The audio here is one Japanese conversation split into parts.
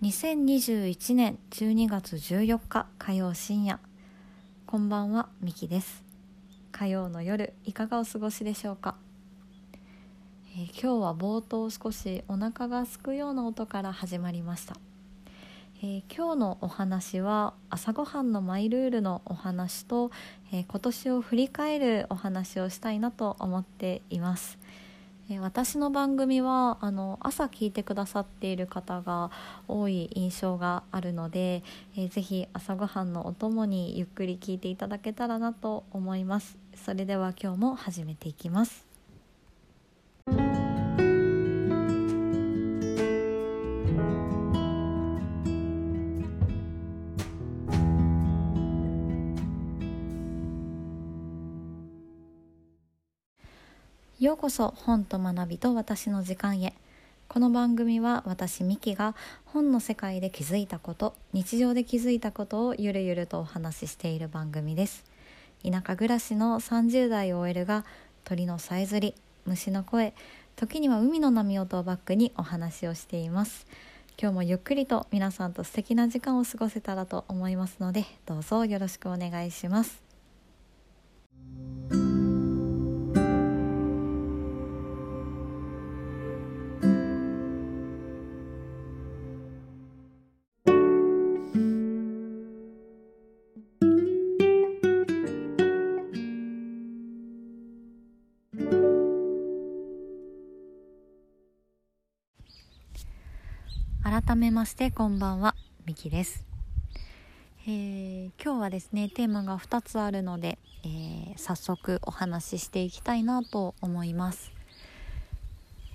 2021年12月14日火曜深夜。こんばんはみきです。火曜の夜いかがお過ごしでしょうか、えー今日は冒頭少しお腹が空くような音から始まりました、えー今日のお話は朝ごはんのマイルールのお話と、えー今年を振り返るお話をしたいなと思っています。え私の番組はあの朝聞いてくださっている方が多い印象があるので、えーぜひ朝ごはんのお供にゆっくり聞いていただけたらなと思います。それでは今日も始めていきます。ようこそ本と学びと私の時間へ。この番組は私ミキが本の世界で気づいたこと日常で気づいたことをゆるゆるとお話ししている番組です。田舎暮らしの30代 OL が鳥のさえずり虫の声時には海の波音をバックにお話をしています。今日もゆっくりと皆さんと素敵な時間を過ごせたらと思いますのでどうぞよろしくお願いします。めましてこんばんは。みきです、えー今日はですねテーマが2つあるので、えー早速お話ししていきたいなと思います、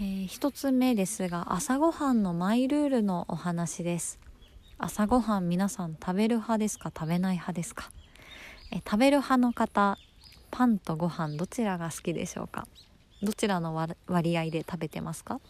え1つ目ですが朝ごはんのマイルールのお話です。朝ごはん皆さん食べる派ですか？食べない派ですか、えー食べる派の方パンとご飯どちらが好きでしょうか？どちらの割合で食べてますか？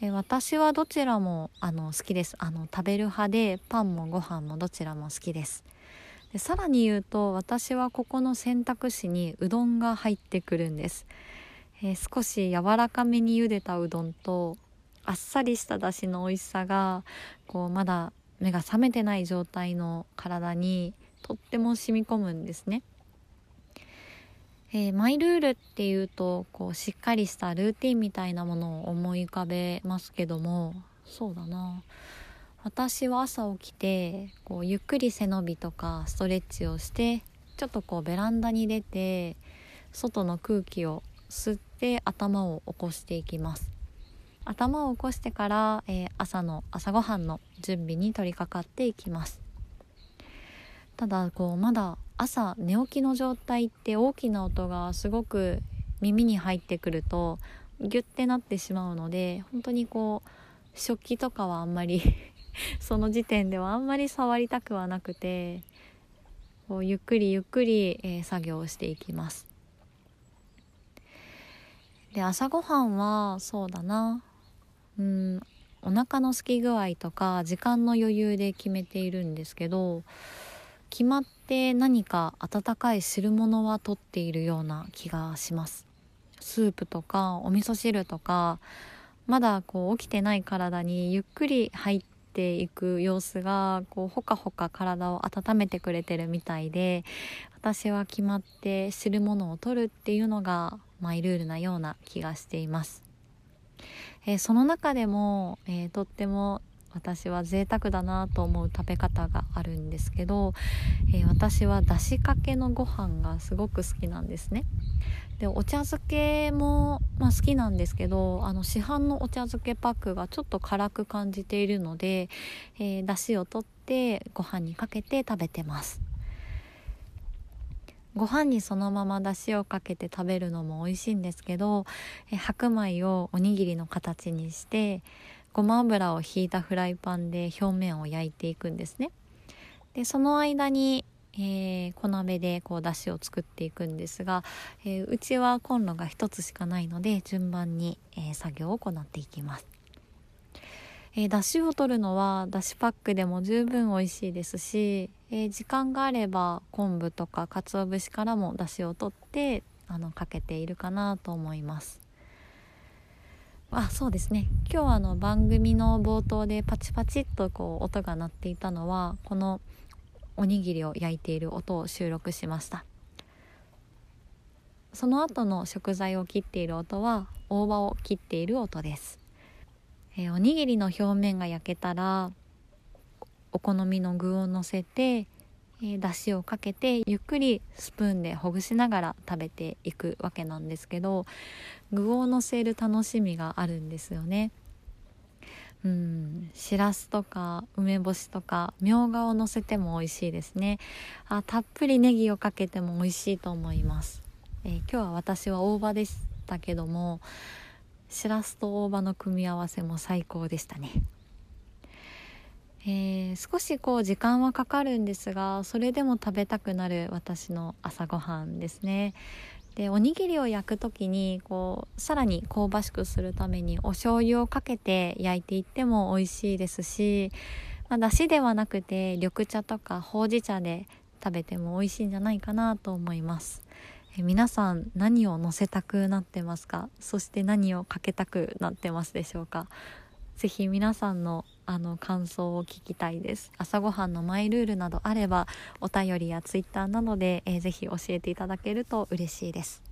え私はどちらもあの好きです。あの食べる派でパンもご飯もどちらも好きです。でさらに言うと私はここの選択肢にうどんが入ってくるんです、えー少し柔らかめに茹でたうどんとあっさりしただしの美味しさがこうまだ目が覚めてない状態の体にとっても染み込むんですね。えーマイルールっていうとこうしっかりしたルーティンみたいなものを思い浮かべますけどもそうだな。私は朝起きてこうゆっくり背伸びとかストレッチをしてちょっとこうベランダに出て外の空気を吸って頭を起こしていきます。頭を起こしてから、えー朝の朝ごはんの準備に取り掛かっていきます。ただこうまだ朝寝起きの状態って大きな音がすごく耳に入ってくるとギュッてなってしまうので本当にこう食器とかはあんまり その時点ではあんまり触りたくはなくてこうゆっくりゆっくり、えー作業をしていきます。で朝ごはんはそうだな。うんお腹の空き具合とか時間の余裕で決めているんですけど決まって何か温かい汁物は取っているような気がします。スープとかお味噌汁とかまだこう起きてない体にゆっくり入っていく様子がこうほかほか体を温めてくれてるみたいで私は決まって汁物を取るっていうのがマイルールなような気がしています、えーその中でも、えーとっても私は贅沢だなと思う食べ方があるんですけど、えー私はだしかけのご飯がすごく好きなんですね。でお茶漬けも、まあ、好きなんですけどあの市販のお茶漬けパックがちょっと辛く感じているので、えー、だしを取ってご飯にかけて食べてます。ご飯にそのままだしをかけて食べるのも美味しいんですけど、え白米をおにぎりの形にしてごま油をひいたフライパンで表面を焼いていくんですね。でその間に、えー小鍋でこうだしを作っていくんですが、えーうちはコンロが1つしかないので順番に、えー作業を行っていきます。えー、だしを取るのはだしパックでも十分美味しいですし、えー時間があれば昆布とか鰹節からもだしを取ってあのかけているかなと思います。あそうですね。今日あの番組の冒頭でパチパチっとこう音が鳴っていたのはこのおにぎりを焼いている音を収録しました。その後の食材を切っている音は大葉を切っている音です、えー、おにぎりの表面が焼けたらお好みの具をのせてえ、出汁をかけてゆっくりスプーンでほぐしながら食べていくわけなんですけど具をのせる楽しみがあるんですよね。うん。しらすとか梅干しとかみょうがをのせても美味しいですね。あたっぷりネギをかけても美味しいと思います、えー、今日は私は大葉でしたけどもしらすと大葉の組み合わせも最高でしたね。えー、少しこう時間はかかるんですがそれでも食べたくなる私の朝ごはんですね。でおにぎりを焼く時にこうさらに香ばしくするためにお醤油をかけて焼いていっても美味しいですし、まあ、だしではなくて緑茶とかほうじ茶で食べても美味しいんじゃないかなと思います。え皆さん何を乗せたくなってますか？そして何をかけたくなってますでしょうか？ぜひ皆さんのあの感想を聞きたいです。朝ごはんのマイルールなどあればお便りやツイッターなどで、えー、ぜひ教えていただけると嬉しいです、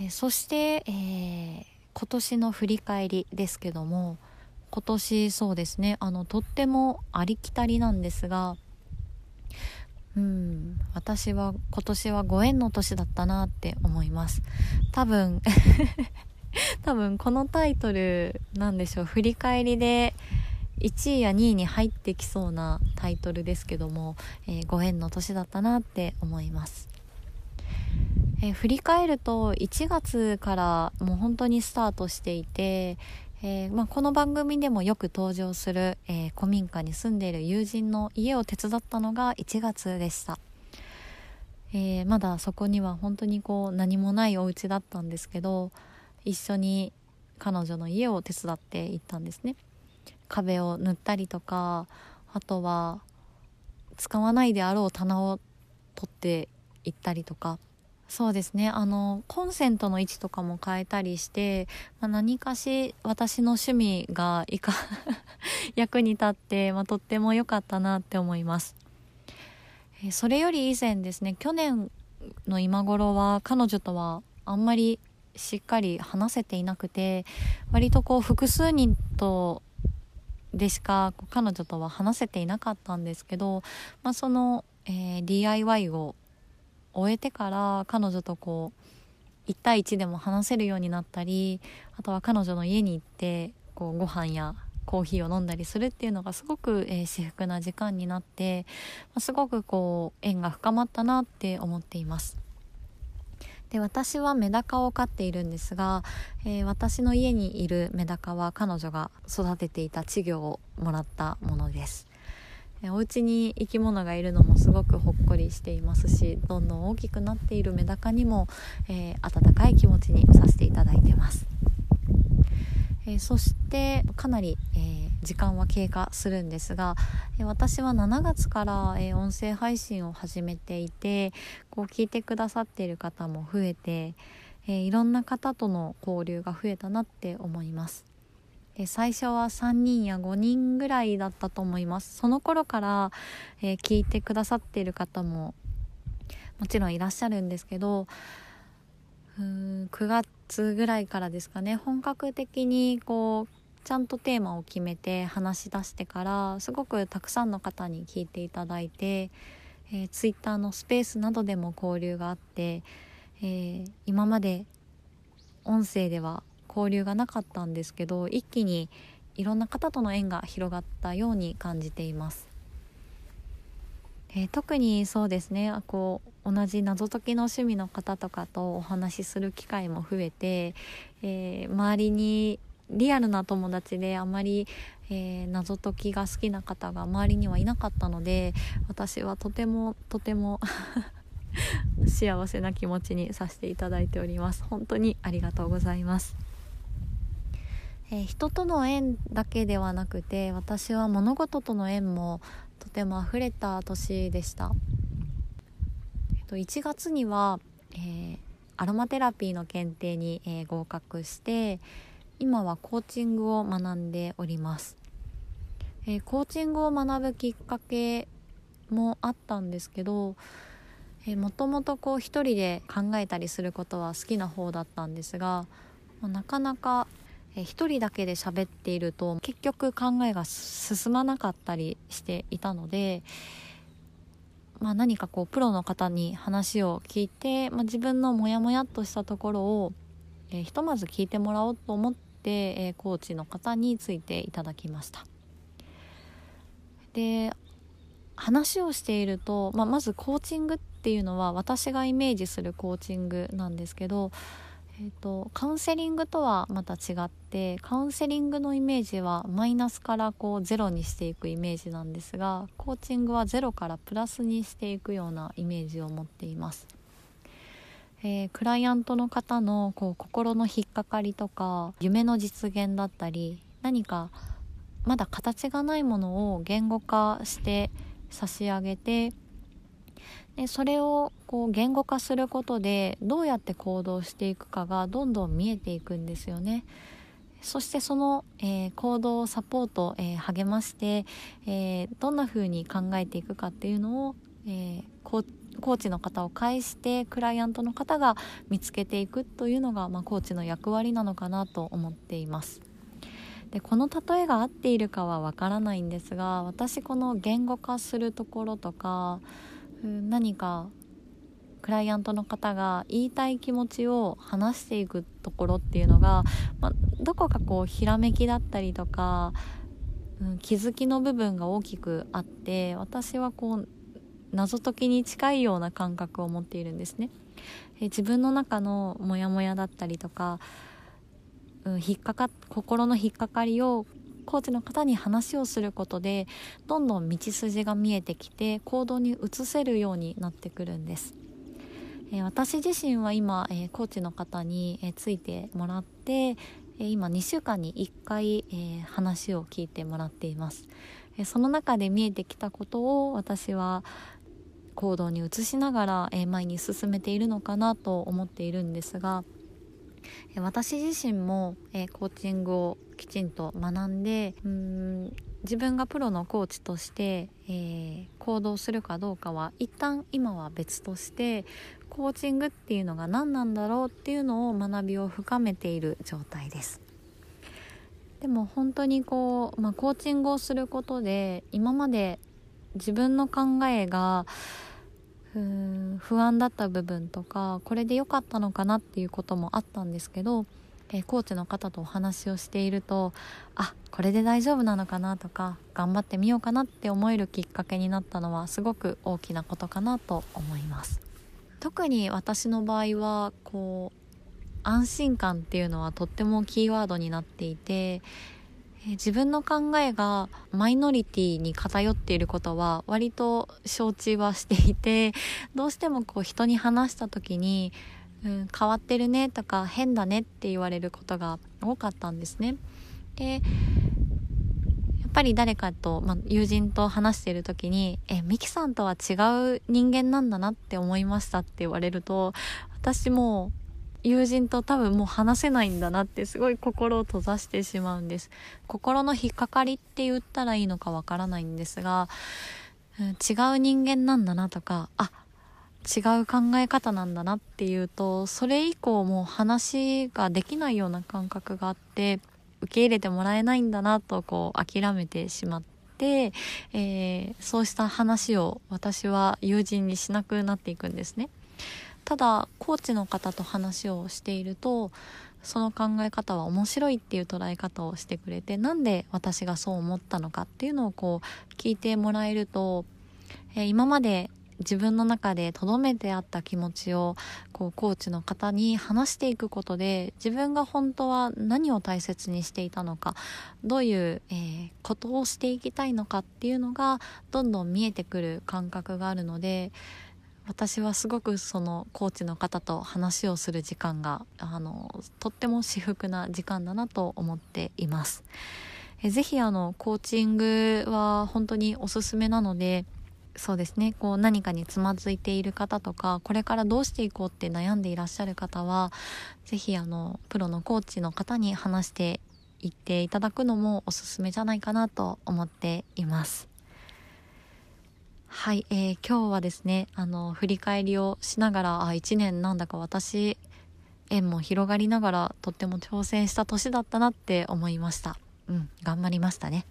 えー、そして、えー、今年の振り返りですけども今年そうですねあのとってもありきたりなんですがうん私は今年はご縁の年だったなって思います。多分 多分このタイトルなんでしょう。振り返りで1位や2位に入ってきそうなタイトルですけども、えー、ご縁の年だったなって思います、えー、振り返ると1月からもう本当にスタートしていて、えー、まあ、この番組でもよく登場する、え古民家に住んでいる友人の家を手伝ったのが1月でした。えまだそこには本当にこう何もないお家だったんですけど一緒に彼女の家を手伝って行ったんですね。壁を塗ったりとかあとは使わないであろう棚を取っていったりとか。そうですね。あのコンセントの位置とかも変えたりして、まあ、何かし私の趣味がいか 役に立って、まあ、とっても良かったなって思います、えそれより以前ですね去年の今頃は彼女とはあんまりしっかり話せていなくて割とこう複数人とでしか彼女とは話せていなかったんですけど、まあ、その、えー、DIY を終えてから彼女とこう1対1でも話せるようになったりあとは彼女の家に行ってこうご飯やコーヒーを飲んだりするっていうのがすごく、えー、至福な時間になって、まあ、すごくこう縁が深まったなって思っています。で私はメダカを飼っているんですが、えー、私の家にいるメダカは彼女が育てていた稚魚をもらったものです、お家に生き物がいるのもすごくほっこりしていますしどんどん大きくなっているメダカにも、えー、温かい気持ちにさせていただいてます。えー、そしてかなり、えー、時間は経過するんですが、え、私は7月から、え音声配信を始めていてこう聞いてくださっている方も増えて、えいろんな方との交流が増えたなって思います。で最初は3人や5人ぐらいだったと思いますその頃から、え聞いてくださっている方ももちろんいらっしゃるんですけどうーん9月ぐらいからですかね本格的にこうちゃんとテーマを決めて話し出してからすごくたくさんの方に聞いていただいて、えー、ツイッターのスペースなどでも交流があって、えー、今まで音声では交流がなかったんですけど一気にいろんな方との縁が広がったように感じています。えー、特にそうですねこう同じ謎解きの趣味の方とかとお話しする機会も増えて、えー、周りにリアルな友達であまり、えー、謎解きが好きな方が周りにはいなかったので私はとてもとても 幸せな気持ちにさせていただいております。本当にありがとうございます。えー、人との縁だけではなくて私は物事との縁もとても溢れた年でした、えっと、1月には、えー、アロマテラピーの検定に、えー、合格して今はコーチングを学んでおります、えー、コーチングを学ぶきっかけもあったんですけどもともとこう一人で考えたりすることは好きな方だったんですが、ま、なかなか一人だけで喋っていると結局考えが進まなかったりしていたので、まあ、何かこうプロの方に話を聞いて、まあ、自分のモヤモヤっとしたところを、え、ひとまず聞いてもらおうと思って、え、コーチの方についていただきました。で話をしていると、まあ、まずコーチングっていうのは私がイメージするコーチングなんですけどえーと、カウンセリングとはまた違ってカウンセリングのイメージはマイナスからこうゼロにしていくイメージなんですがコーチングはゼロからプラスにしていくようなイメージを持っています。えー、クライアントの方のこう心の引っかかりとか夢の実現だったり何かまだ形がないものを言語化して差し上げてでそれをこう言語化することでどうやって行動していくかがどんどん見えていくんですよね。そしてその、えー、行動をサポート、えー、励まして、えー、どんな風に考えていくかっていうのを、えコーコーチの方を介してクライアントの方が見つけていくというのが、まあ、コーチの役割なのかなと思っています。でこの例えが合っているかはわからないんですが私この言語化するところとか何かクライアントの方が言いたい気持ちを話していくところっていうのが、まあ、どこかこうひらめきだったりとか、うん、気づきの部分が大きくあって私はこう謎解きに近いような感覚を持っているんですね。え自分の中のモヤモヤだったりとか、うん、引っかか心の引っかかりをコーチの方に話をすることでどんどん道筋が見えてきて行動に移せるようになってくるんです。えー、私自身は今、えー、コーチの方に、えー、ついてもらって、え今2週間に1回、え話を聞いてもらっています、えその中で見えてきたことを私は行動に移しながら、え前に進めているのかなと思っているんですが私自身も、えコーチングをきちんと学んでうん自分がプロのコーチとして、えー、行動するかどうかは一旦今は別としてコーチングっていうのが何なんだろうっていうのを学びを深めている状態です。でも本当にこう、まあ、コーチングをすることで今まで自分の考えが不安だった部分とかこれで良かったのかなっていうこともあったんですけど、えー、コーチの方とお話をしているとあこれで大丈夫なのかなとか頑張ってみようかなって思えるきっかけになったのはすごく大きなことかなと思います。特に私の場合はこう安心感っていうのはとってもキーワードになっていて自分の考えがマイノリティに偏っていることは割と承知はしていてどうしてもこう人に話した時に、うん、変わってるねとか変だねって言われることが多かったんですね。でやっぱり誰かと、まあ、友人と話している時に「えミキさんとは違う人間なんだなって思いました」って言われると私も友人と多分もう話せないんだなってすごい心を閉ざしてしまうんです心の引っかかりって言ったらいいのかわからないんですが、うん、違う人間なんだなとかあ違う考え方なんだなっていうとそれ以降もう話ができないような感覚があって受け入れてもらえないんだなとこう諦めてしまって、えー、そうした話を私は友人にしなくなっていくんですね。ただコーチの方と話をしているとその考え方は面白いっていう捉え方をしてくれてなんで私がそう思ったのかっていうのをこう聞いてもらえると、えー、今まで自分の中で留めてあった気持ちをこうコーチの方に話していくことで自分が本当は何を大切にしていたのかどういう、えー、ことをしていきたいのかっていうのがどんどん見えてくる感覚があるので私はすごくそのコーチの方と話をする時間があのとっても至福な時間だなと思っています。えぜひあのコーチングは本当におすすめなのでそうですねこう何かにつまずいている方とかこれからどうしていこうって悩んでいらっしゃる方は是非あのプロのコーチの方に話していっていただくのもおすすめじゃないかなと思っています。はい、えー、今日はですねあの振り返りをしながらあ1年なんだか私縁も広がりながらとっても挑戦した年だったなって思いました。うん頑張りましたね。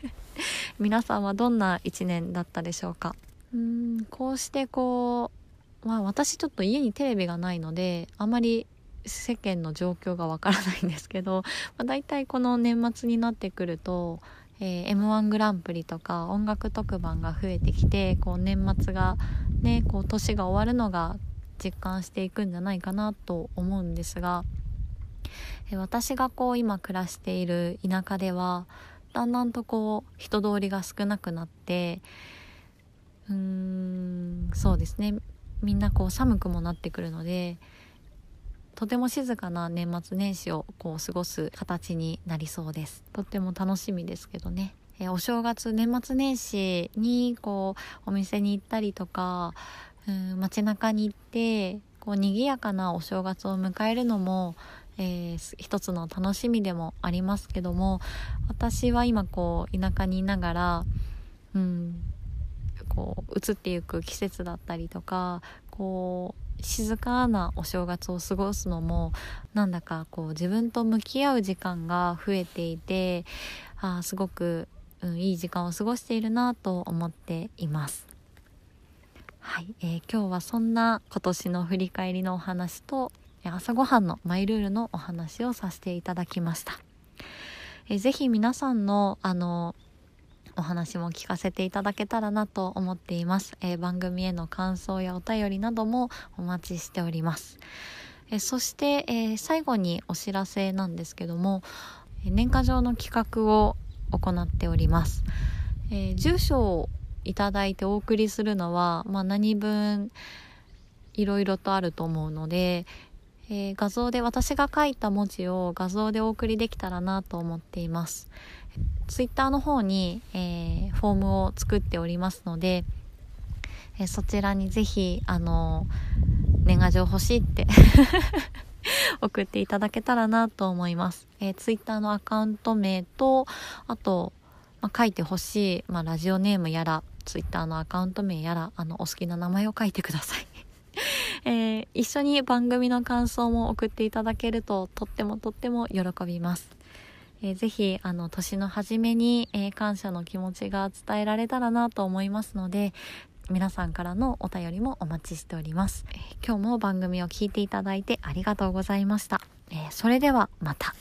皆さんはどんな1年だったでしょうか？うんこうしてこうまあ私ちょっと家にテレビがないのであまり世間の状況がわからないんですけど、まあ、大体この年末になってくると、えー、m 1グランプリとか音楽特番が増えてきてこう年末がねこう年が終わるのが実感していくんじゃないかなと思うんですが、えー、私がこう今暮らしている田舎ではだんだんとこう人通りが少なくなってうーんそうですね。みんなこう寒くもなってくるのでとても静かな年末年始をこう過ごす形になりそうです。とっても楽しみですけどね。えお正月年末年始にこうお店に行ったりとかうん街中に行ってこう賑やかなお正月を迎えるのもえー、一つの楽しみでもありますけども私は今こう田舎にいながら、うん、こう移っていく季節だったりとかこう静かなお正月を過ごすのもなんだかこう自分と向き合う時間が増えていてあすごく、うん、いい時間を過ごしているなと思っています。はい、えー、今日はそんな今年の振り返りのお話と朝ごはんのマイルールのお話をさせていただきました。えー、ぜひ皆さんのあのお話も聞かせていただけたらなと思っています、えー、番組への感想やお便りなどもお待ちしております、え、そして、えー、最後にお知らせなんですけども年賀状の企画を行っております、え住所をいただいてお送りするのは、まあ、何分いろいろとあると思うので、えー、画像で私が書いた文字を画像でお送りできたらなと思っています。ツイッターの方に、えー、フォームを作っておりますので、えー、そちらにぜひ、あの年賀状欲しいって 送っていただけたらなと思います。えー、ツイッターのアカウント名と、あと、まあ、書いてほしい、まあ、ラジオネームやら、ツイッターのアカウント名やら、あの、お好きな名前を書いてください。えー、一緒に番組の感想も送っていただけるととってもとっても喜びます。えー、ぜひあの年の初めに、えー、感謝の気持ちが伝えられたらなと思いますので皆さんからのお便りもお待ちしております、えー、今日も番組を聞いていただいてありがとうございました、えそれではまた。